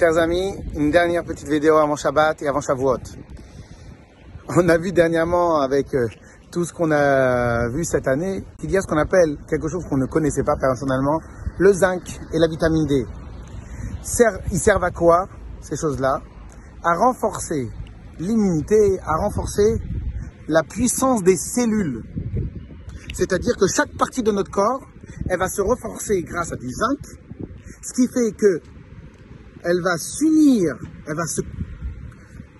chers amis, une dernière petite vidéo avant Shabbat et avant Shavuot. On a vu dernièrement avec euh, tout ce qu'on a vu cette année qu'il y a ce qu'on appelle quelque chose qu'on ne connaissait pas personnellement, le zinc et la vitamine D. Ils servent à quoi ces choses-là? À renforcer l'immunité, à renforcer la puissance des cellules. C'est-à-dire que chaque partie de notre corps, elle va se renforcer grâce à du zinc, ce qui fait que elle va s'unir, elle va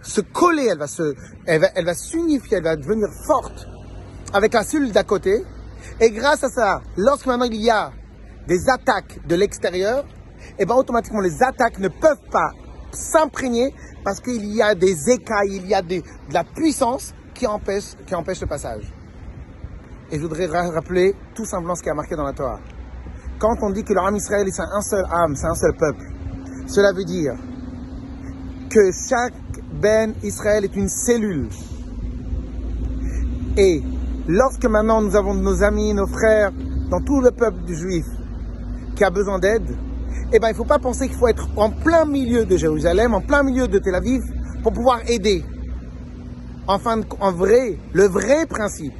se, coller, elle va se, elle elle va s'unifier, elle va devenir forte avec la cellule d'à côté. Et grâce à ça, lorsque maintenant il y a des attaques de l'extérieur, et eh ben automatiquement les attaques ne peuvent pas s'imprégner parce qu'il y a des écailles, il y a de la puissance qui empêche, le passage. Et je voudrais rappeler tout simplement ce qui a marqué dans la Torah. Quand on dit que le Israël est un seul âme, c'est un seul peuple, cela veut dire que chaque Ben Israël est une cellule. Et lorsque maintenant nous avons nos amis, nos frères, dans tout le peuple juif qui a besoin d'aide, eh ben, il ne faut pas penser qu'il faut être en plein milieu de Jérusalem, en plein milieu de Tel Aviv, pour pouvoir aider. Enfin, en vrai, le vrai principe,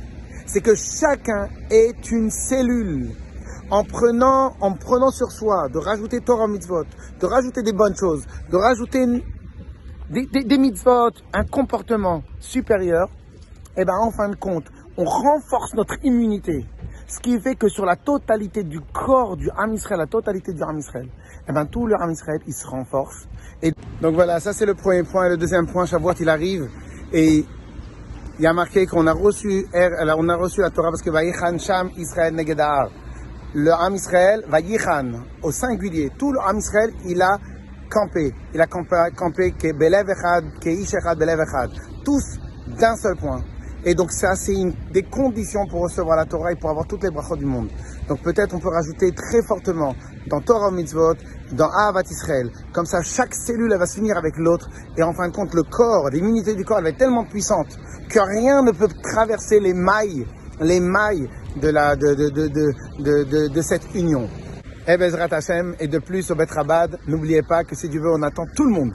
c'est que chacun est une cellule en prenant, en prenant sur soi de rajouter Torah mitzvot, de rajouter des bonnes choses, de rajouter des, mitzvot, un comportement supérieur, eh ben en fin de compte, on renforce notre immunité. Ce qui fait que sur la totalité du corps du Ham Israël, la totalité du Ham Israël, eh ben tout le Ham Israël, il se renforce. Donc voilà, ça c'est le premier point. Et le deuxième point, Shavuot, il arrive et il y a marqué qu'on a reçu, on a reçu la Torah parce que Vaïchan Sham Israël Negedar le Ham Israël va yichan au singulier. Tout le Ham Israël, il a campé. Il a campé, campé que Belev Echad, que Echad, Belev Echad. Tous d'un seul point. Et donc ça, c'est des conditions pour recevoir la Torah et pour avoir toutes les brachot du monde. Donc peut-être on peut rajouter très fortement dans Torah Mitzvot, dans Ahavat Israël. Comme ça, chaque cellule elle va s'unir avec l'autre. Et en fin de compte, le corps, l'immunité du corps, elle va être tellement puissante que rien ne peut traverser les mailles, les mailles de, la, de, de, de, cette union. Et Bezrat Hashem, et de plus au Betrabad, n'oubliez pas que si Dieu veut, on attend tout le monde,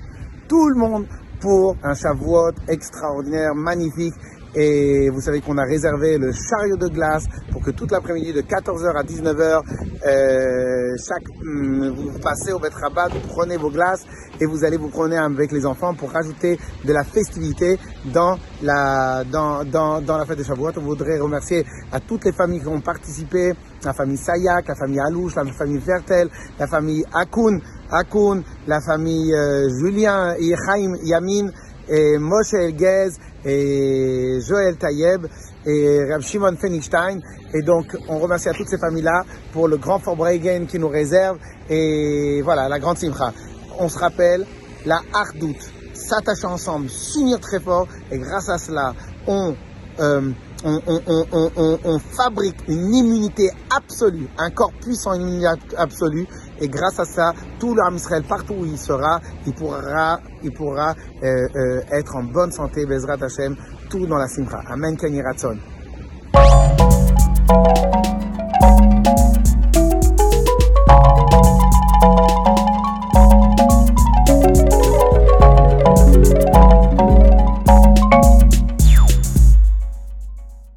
tout le monde pour un Shavuot extraordinaire, magnifique. Et vous savez qu'on a réservé le chariot de glace pour que toute l'après-midi de 14h à 19h, euh, chaque, mm, vous passez au Betrabat, vous prenez vos glaces et vous allez vous prenez avec les enfants pour rajouter de la festivité dans la, dans, dans, dans la fête de Shavuot. On voudrait remercier à toutes les familles qui ont participé, la famille Sayak, la famille Alouche, la famille Vertel, la famille Akoun, Akoun, la famille euh, Julien, Yechaim, Yamin, et Moshe Elgez, et Joël Tayeb et Rab Shimon Fenigstein. Et donc, on remercie à toutes ces familles-là pour le grand Forbregen qui nous réserve. Et voilà, la grande Simcha. On se rappelle, la Hardout, s'attacher ensemble, s'unir très fort. Et grâce à cela, on, euh, on, fabrique une immunité absolue, un corps puissant, une immunité absolue. Et grâce à ça, tout l'homme Israël, partout où il sera, il pourra, il pourra euh, euh, être en bonne santé, Bezrat Hashem, tout dans la Simcha. Amen, Kenny Ratson.